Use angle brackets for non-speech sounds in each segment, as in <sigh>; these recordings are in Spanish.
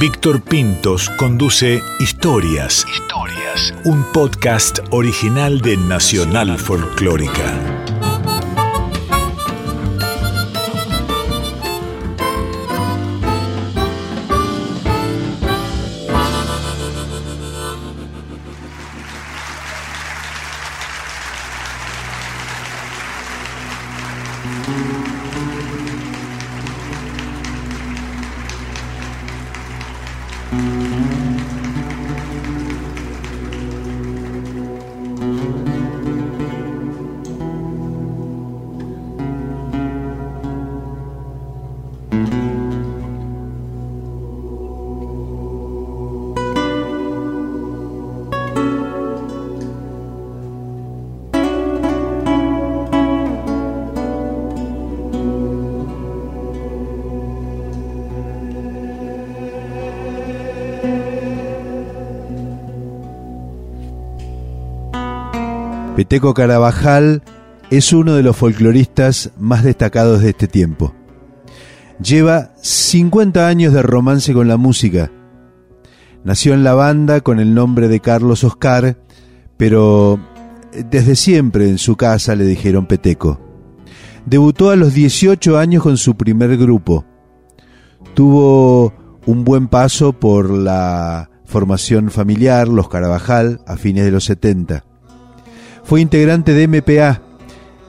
Víctor Pintos conduce Historias. Historias. Un podcast original de Nacional Folclórica. Peteco Carabajal es uno de los folcloristas más destacados de este tiempo. Lleva 50 años de romance con la música. Nació en la banda con el nombre de Carlos Oscar, pero desde siempre en su casa le dijeron Peteco. Debutó a los 18 años con su primer grupo. Tuvo un buen paso por la formación familiar, los Carabajal, a fines de los 70. Fue integrante de MPA,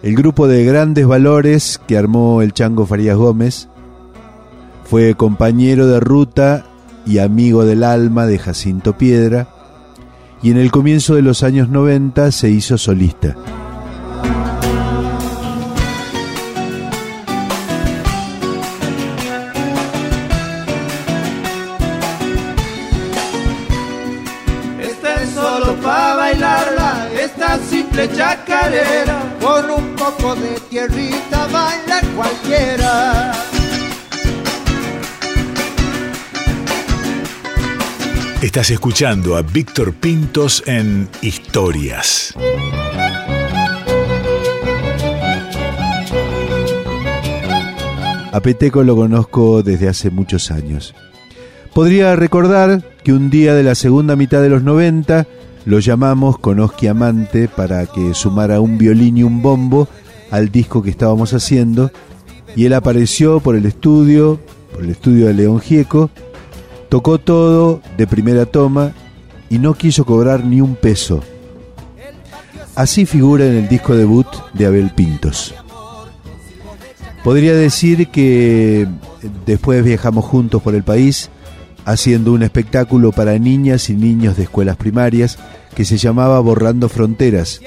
el grupo de grandes valores que armó el Chango Farías Gómez. Fue compañero de ruta y amigo del alma de Jacinto Piedra. Y en el comienzo de los años 90 se hizo solista. Esta es solo para bailarla, esta simple chacarera. Con un poco de tierrita baila cualquiera. Estás escuchando a Víctor Pintos en Historias. A Peteco lo conozco desde hace muchos años. Podría recordar que un día de la segunda mitad de los 90 lo llamamos con Oski Amante para que sumara un violín y un bombo al disco que estábamos haciendo y él apareció por el estudio, por el estudio de León Gieco, tocó todo de primera toma y no quiso cobrar ni un peso. Así figura en el disco debut de Abel Pintos. Podría decir que después viajamos juntos por el país haciendo un espectáculo para niñas y niños de escuelas primarias que se llamaba Borrando Fronteras,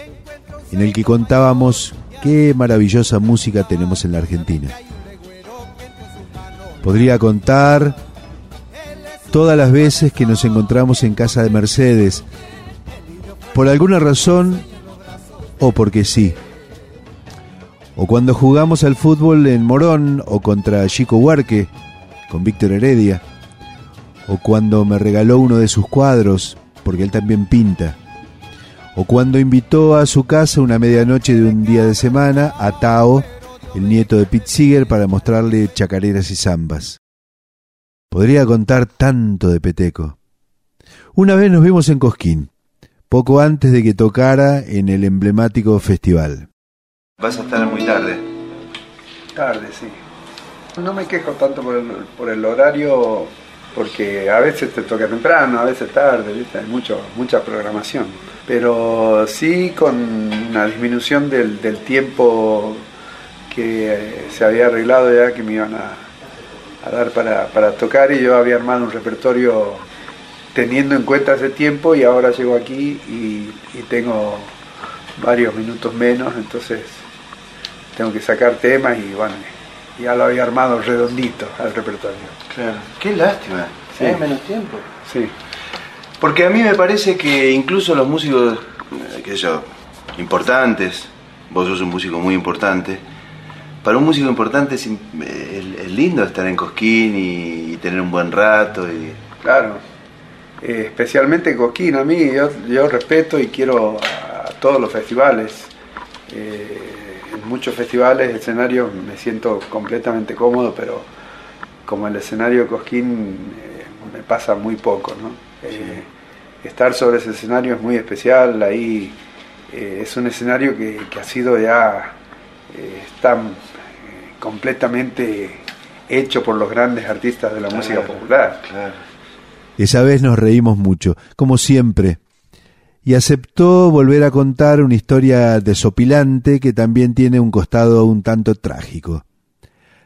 en el que contábamos qué maravillosa música tenemos en la Argentina. Podría contar todas las veces que nos encontramos en casa de Mercedes, por alguna razón o porque sí. O cuando jugamos al fútbol en Morón o contra Chico Huarque con Víctor Heredia. O cuando me regaló uno de sus cuadros, porque él también pinta. O cuando invitó a su casa una medianoche de un día de semana a Tao, el nieto de Pete Seeger, para mostrarle chacareras y zambas. Podría contar tanto de Peteco. Una vez nos vimos en Cosquín, poco antes de que tocara en el emblemático festival. Vas a estar muy tarde. Tarde, sí. No me quejo tanto por el, por el horario, porque a veces te toca temprano, a veces tarde, ¿viste? hay mucho, mucha programación. Pero sí con una disminución del, tiempo que eh, se había arreglado ya que me iban a, a dar para, para tocar y yo había armado un repertorio teniendo en cuenta ese tiempo y ahora llego aquí y, y tengo varios minutos menos, entonces tengo que sacar temas y bueno, ya lo había armado redondito al repertorio. Claro. Qué lástima. Sí. ¿eh? Menos tiempo. Sí, Porque a mí me parece que incluso los músicos, eh, qué sé yo, importantes, vos sos un músico muy importante, para un músico importante es, eh, es- lindo estar en Cosquín y, y tener un buen rato. Y, claro. Eh, especialmente Coquín, a mí yo, yo respeto y quiero a todos los festivales. Eh, en muchos festivales, escenarios, me siento completamente cómodo, pero como el escenario de Cosquín, eh, me pasa muy poco, ¿no? Eh, estar sobre ese escenario es muy especial, ahí eh, es un escenario que, que ha sido ya eh, está eh, completamente hecho por los grandes artistas de la música popular. Claro. Esa vez nos reímos mucho, como siempre, y aceptó volver a contar una historia desopilante que también tiene un costado un tanto trágico,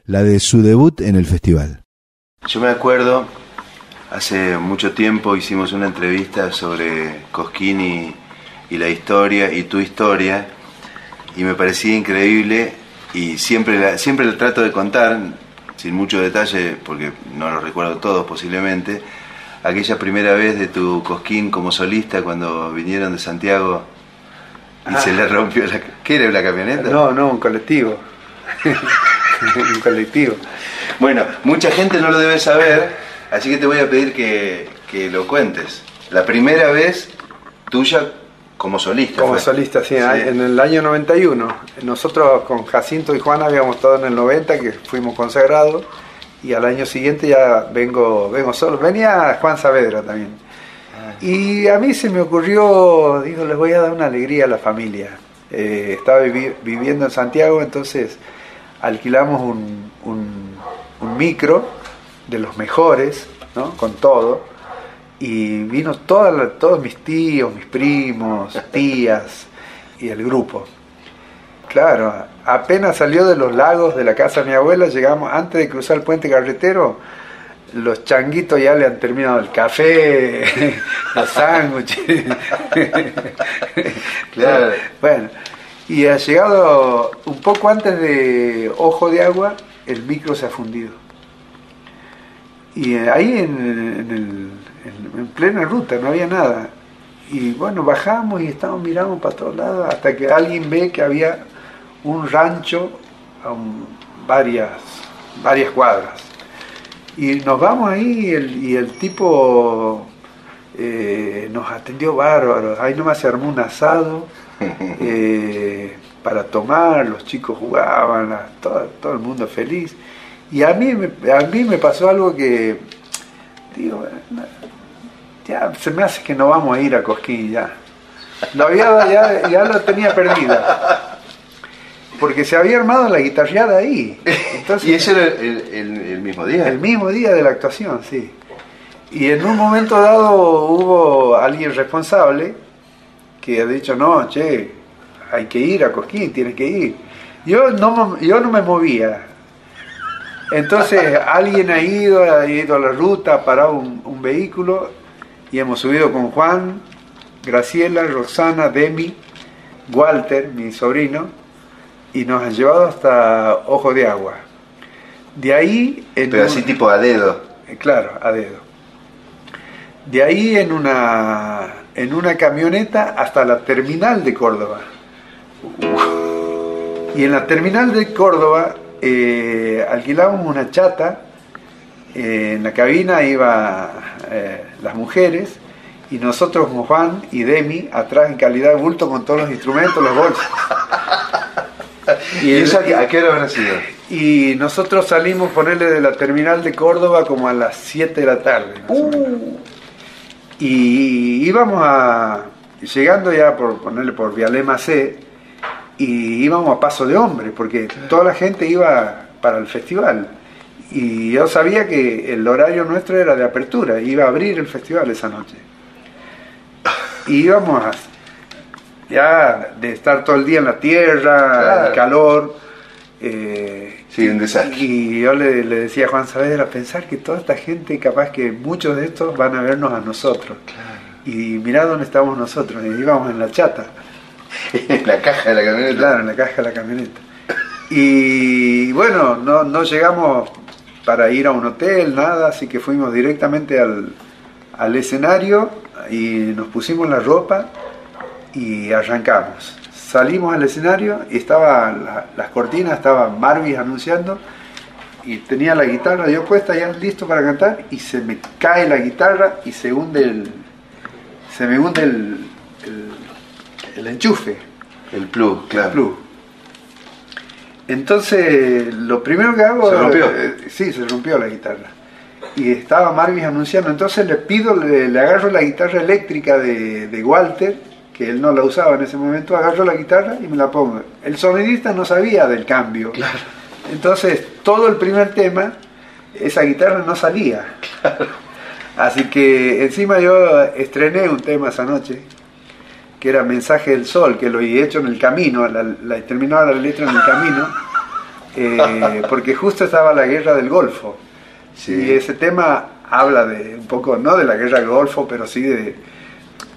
la de su debut en el festival. Yo me acuerdo, hace mucho tiempo hicimos una entrevista sobre Cosquín y, y la historia y tu historia, y me parecía increíble y siempre la, siempre la trato de contar, sin mucho detalle, porque no lo recuerdo todos posiblemente, aquella primera vez de tu Cosquín como solista cuando vinieron de Santiago y se le rompió la... ¿Qué era una camioneta? No, no, un colectivo. <laughs> un colectivo. Bueno, mucha gente no lo debe saber, así que te voy a pedir que, que lo cuentes. La primera vez tuya como solista. Como fue. solista, sí, Sí. en el año 91. Nosotros con Jacinto y Juan habíamos estado en el 90, que fuimos consagrados, y al año siguiente ya vengo, vengo solo. Venía Juan Saavedra también. Y a mí se me ocurrió, digo, les voy a dar una alegría a la familia. Eh, estaba vivi- viviendo en Santiago, entonces alquilamos un, un- un micro de los mejores, ¿no? con todo, y vino toda la- todos mis tíos, mis primos, <laughs> tías y el grupo. Claro, apenas salió de los lagos de la casa de mi abuela, llegamos, antes de cruzar el puente carretero, los changuitos ya le han terminado el café, <laughs> los sándwiches. <laughs> Claro. Bueno, y ha llegado un poco antes de Ojo de Agua, el micro se ha fundido. Y ahí en, en el- en- en plena ruta, no había nada. Y bueno, bajamos y estábamos mirando para todos lados hasta que alguien ve que había un rancho a un- varias, varias cuadras. Y nos vamos ahí y el, y el tipo eh, nos atendió bárbaro. Ahí nomás se armó un asado <laughs> eh, para tomar, los chicos jugaban, la- todo, todo el mundo feliz. Y a mí, me- a mí me pasó algo que, digo, ya se me hace que no vamos a ir a Cosquín ya. Lo había, ya, ya lo tenía perdida. Porque se había armado la guitarreada ahí. <laughs> Entonces, ¿Y ese era el, el- el mismo día? el mismo día de la actuación, sí. Y en un momento dado hubo alguien responsable que ha dicho, no, che, hay que ir a Cosquín, tienes que ir. Yo no, yo no me movía. Entonces <laughs> alguien ha ido, ha ido a la ruta, ha parado un, un vehículo y hemos subido con Juan, Graciela, Roxana, Demi, Walter, mi sobrino, y nos han llevado hasta Ojo de Agua. De ahí... en Pero un- así tipo a dedo. eh, Claro, a dedo. De ahí en una, en una camioneta hasta la terminal de Córdoba. Y en la terminal de Córdoba eh, alquilamos una chata. eh, en la cabina iban las mujeres y nosotros Juan y Demi atrás en calidad de bulto con todos los instrumentos, los bolsos. <laughs> ¿Y eso a qué, hora habrá sido? y nosotros salimos, ponerle de la terminal de Córdoba como a las 7 de la tarde. menos. Y íbamos a, llegando ya por ponerle por Vialema C, y íbamos a paso de hombre, porque toda la gente iba para el festival. Y yo sabía que el horario nuestro era de apertura, iba a abrir el festival esa noche. <laughs> Y íbamos a, ya de estar todo el día en la tierra, Claro. el calor. eh, Sí, un desastre. y yo le, le decía a Juan Saavedra, pensar que toda esta gente, capaz que muchos de estos van a vernos a nosotros. Y mirá dónde estamos nosotros, y íbamos en la chata, <laughs> En la caja de la camioneta. claro, en la caja de la camioneta. Y bueno, no, no llegamos para ir a un hotel, nada, así que fuimos directamente al, al escenario y nos pusimos la ropa y arrancamos. Salimos al escenario y estaba la- las cortinas, estaba Marvis anunciando y tenía la guitarra yo puesta ya listo para cantar y se me cae la guitarra y se hunde el se me hunde el, el, el enchufe El plug, claro. el plug. Entonces, lo primero que hago. ¿Se rompió? eh, sí, se rompió la guitarra. y estaba Marvis anunciando, entonces le pido, le, le agarro la guitarra eléctrica de, de, Walter, que él no la usaba en ese momento, agarro la guitarra y me la pongo. El sonidista no sabía del cambio. Claro. Entonces, todo el primer tema, esa guitarra no salía. Claro. Así que encima yo estrené un tema esa noche, que era Mensaje del Sol, que lo he hecho en el camino, la, la, terminaba la letra en el camino, <laughs> eh, porque justo estaba la guerra del Golfo. Sí. Y ese tema habla de un poco, no de la guerra del Golfo, pero sí de,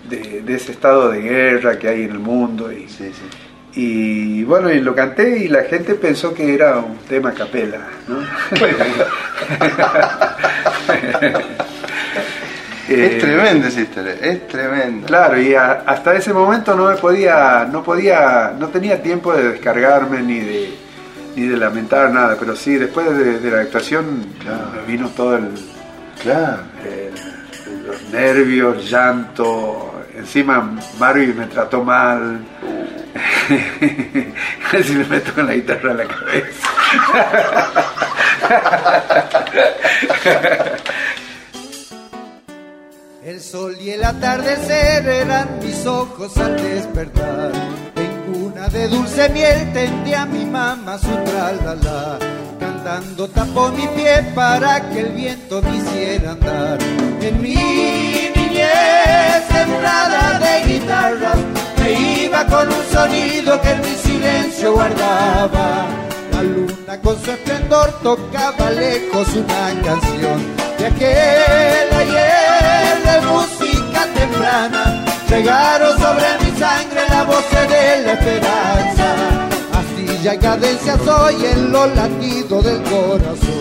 de, de ese estado de guerra que hay en el mundo. Y, Sí, sí. y bueno, y lo canté y la gente pensó que era un tema capela, ¿no? <laughs> Es Eh, tremenda esa historia, es tremenda. Claro, y a- hasta ese momento no me podía, no podía, no tenía tiempo de descargarme ni de ni de lamentar nada, pero sí, después de, de la actuación Claro. me vino todo el, Claro. el- los nervios, llanto, encima Marvin me trató mal, <laughs> casi me meto con la guitarra en la cabeza. El sol y el atardecer eran mis ojos al despertar. En cuna de dulce miel tendí a mi mamá su tralala. Cantando tapó mi pie para que el viento me hiciera andar. En mi sembrada de guitarras, me iba con un sonido que en mi silencio guardaba. La luna con su esplendor tocaba lejos una canción de aquel ayer de música temprana. Llegaron sobre mi sangre la voz de la esperanza. Astilla y cadencia soy en los latidos del corazón.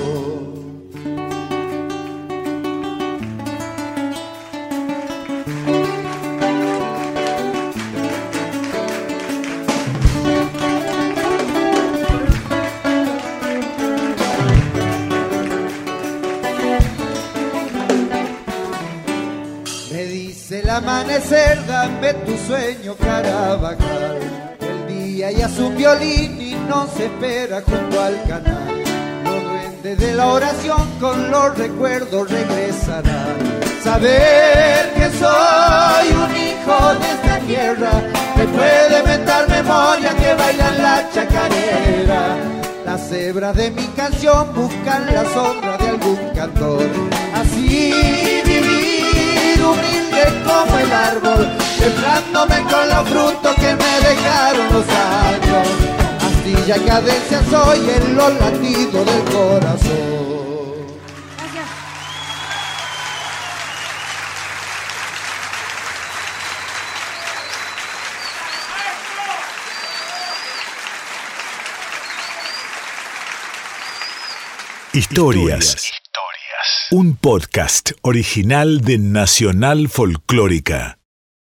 Amanecer, dame tu sueño, Carabajal. El día ya es un violín y no se espera junto al canal. Los duendes de la oración con los recuerdos regresarán. Saber que soy un hijo de esta tierra me puede mentar memoria que baila en la chacarera. Las cebras de mi canción buscan la sombra de algún cantor. Así vivir humilde como el árbol, sembrándome con los frutos que me dejaron los años. Astilla y cadencia soy en los latidos del corazón. Historias. Un podcast original de Nacional Folclórica.